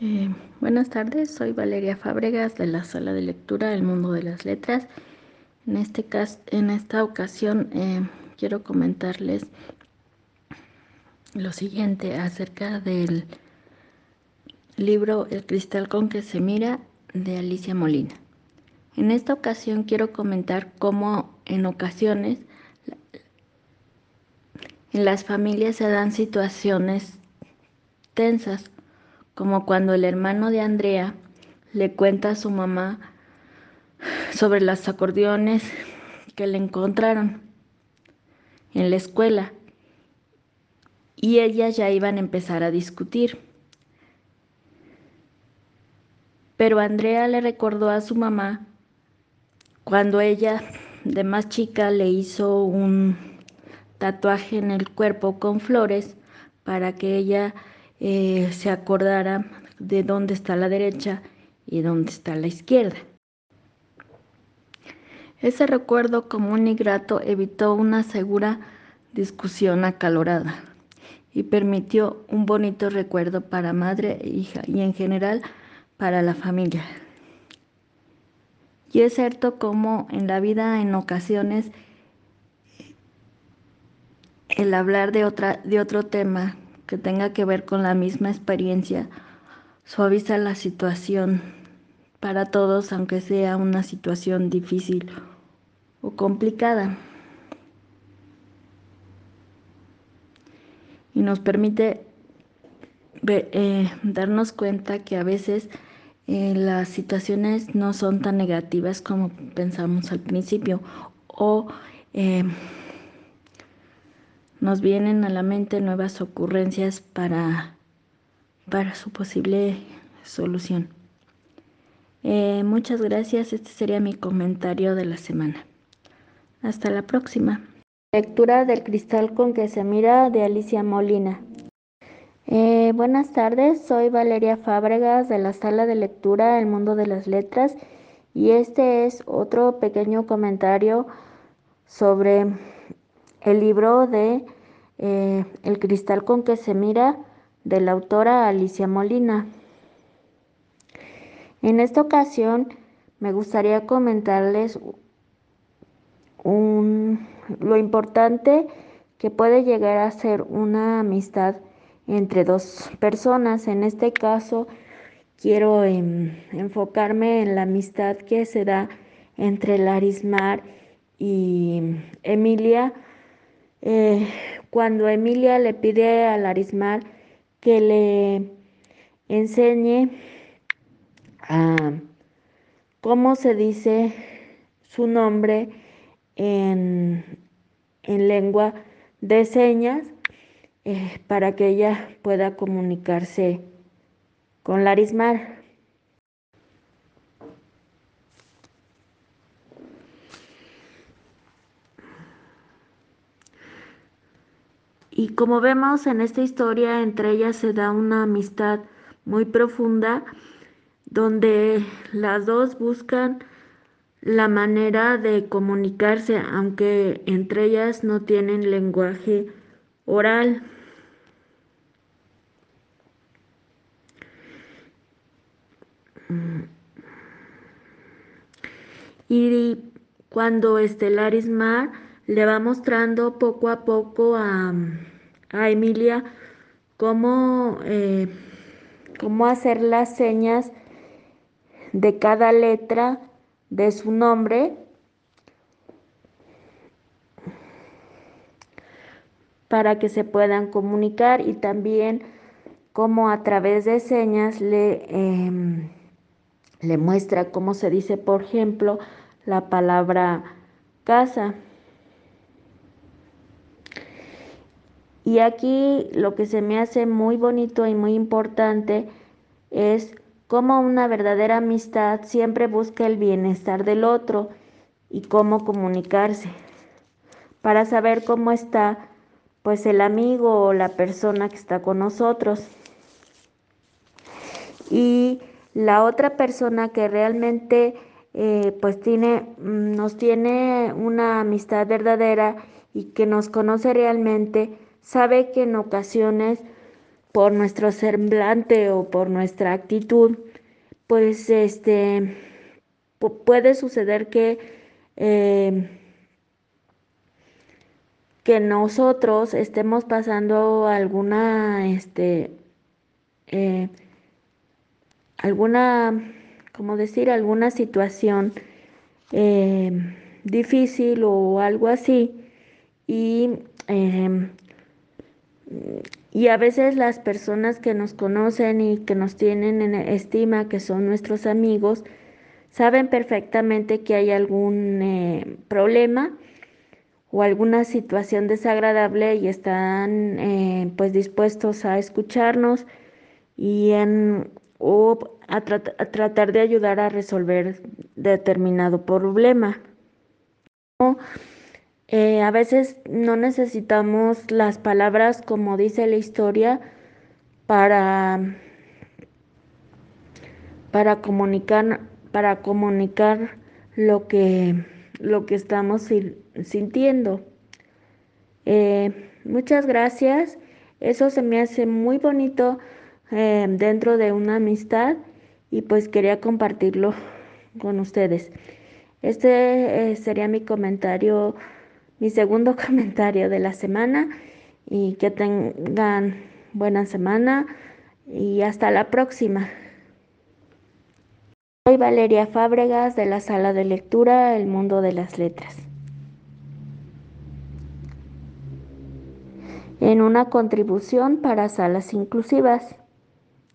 Eh, buenas tardes, soy Valeria Fábregas de la Sala de Lectura El Mundo de las Letras. En, este caso, en esta ocasión eh, quiero comentarles lo siguiente acerca del libro El cristal con que se mira de Alicia Molina. En esta ocasión quiero comentar cómo en ocasiones en las familias se dan situaciones tensas como cuando el hermano de Andrea le cuenta a su mamá sobre los acordeones que le encontraron en la escuela y ellas ya iban a empezar a discutir. Pero Andrea le recordó a su mamá cuando ella de más chica le hizo un tatuaje en el cuerpo con flores para que ella eh, se acordara de dónde está la derecha y dónde está la izquierda. Ese recuerdo común y grato evitó una segura discusión acalorada y permitió un bonito recuerdo para madre e hija y en general para la familia. Y es cierto como en la vida en ocasiones el hablar de, otra, de otro tema que tenga que ver con la misma experiencia suaviza la situación para todos, aunque sea una situación difícil o complicada. Y nos permite eh, darnos cuenta que a veces eh, las situaciones no son tan negativas como pensamos al principio o eh, nos vienen a la mente nuevas ocurrencias para, para su posible solución. Eh, muchas gracias, este sería mi comentario de la semana. Hasta la próxima. Lectura del cristal con que se mira de Alicia Molina. Eh, buenas tardes, soy Valeria Fábregas de la sala de lectura El Mundo de las Letras y este es otro pequeño comentario sobre el libro de eh, El cristal con que se mira de la autora Alicia Molina. En esta ocasión me gustaría comentarles lo importante que puede llegar a ser una amistad entre dos personas. En este caso, quiero em, enfocarme en la amistad que se da entre Larismar y Emilia eh, cuando Emilia le pide a Larismar que le enseñe a cómo se dice su nombre en, lengua de señas eh, para que ella pueda comunicarse con Larismar. Y como vemos en esta historia, entre ellas se da una amistad muy profunda, donde las dos buscan la manera de comunicarse, aunque entre ellas no tienen lenguaje oral. Y cuando Estelaris Mar le va mostrando poco a poco a, Emilia cómo, eh, cómo hacer las señas de cada letra de su nombre para que se puedan comunicar y también cómo a través de señas le, em, le muestra cómo se dice, por ejemplo, la palabra casa. Y aquí lo que se me hace muy bonito y muy importante es cómo una verdadera amistad siempre busca el bienestar del otro y cómo comunicarse para saber cómo está pues el amigo o la persona que está con nosotros. Y la otra persona que realmente eh, pues tiene, mm, nos tiene una amistad verdadera y que nos conoce realmente, sabe que en ocasiones por nuestro semblante o por nuestra actitud, pues este puede suceder que eh, que nosotros estemos pasando alguna este eh, alguna como decir alguna situación eh, difícil o algo así y em, y a veces las personas que nos conocen y que nos tienen en estima, que son nuestros amigos, saben perfectamente que hay algún eh, problema o alguna situación desagradable y están eh, pues dispuestos a escucharnos y en, o a, a, tratar de ayudar a resolver determinado problema. Eh, a veces no necesitamos las palabras como dice la historia para, para comunicar, para comunicar lo que, lo que estamos sintiendo. Eh, muchas gracias. Eso se me hace muy bonito eh, dentro de una amistad y pues quería compartirlo con ustedes. Este sería mi comentario mi segundo comentario de la semana y que tengan buena semana y hasta la próxima. Soy Valeria Fábregas de la sala de lectura El Mundo de las Letras. En una contribución para salas inclusivas.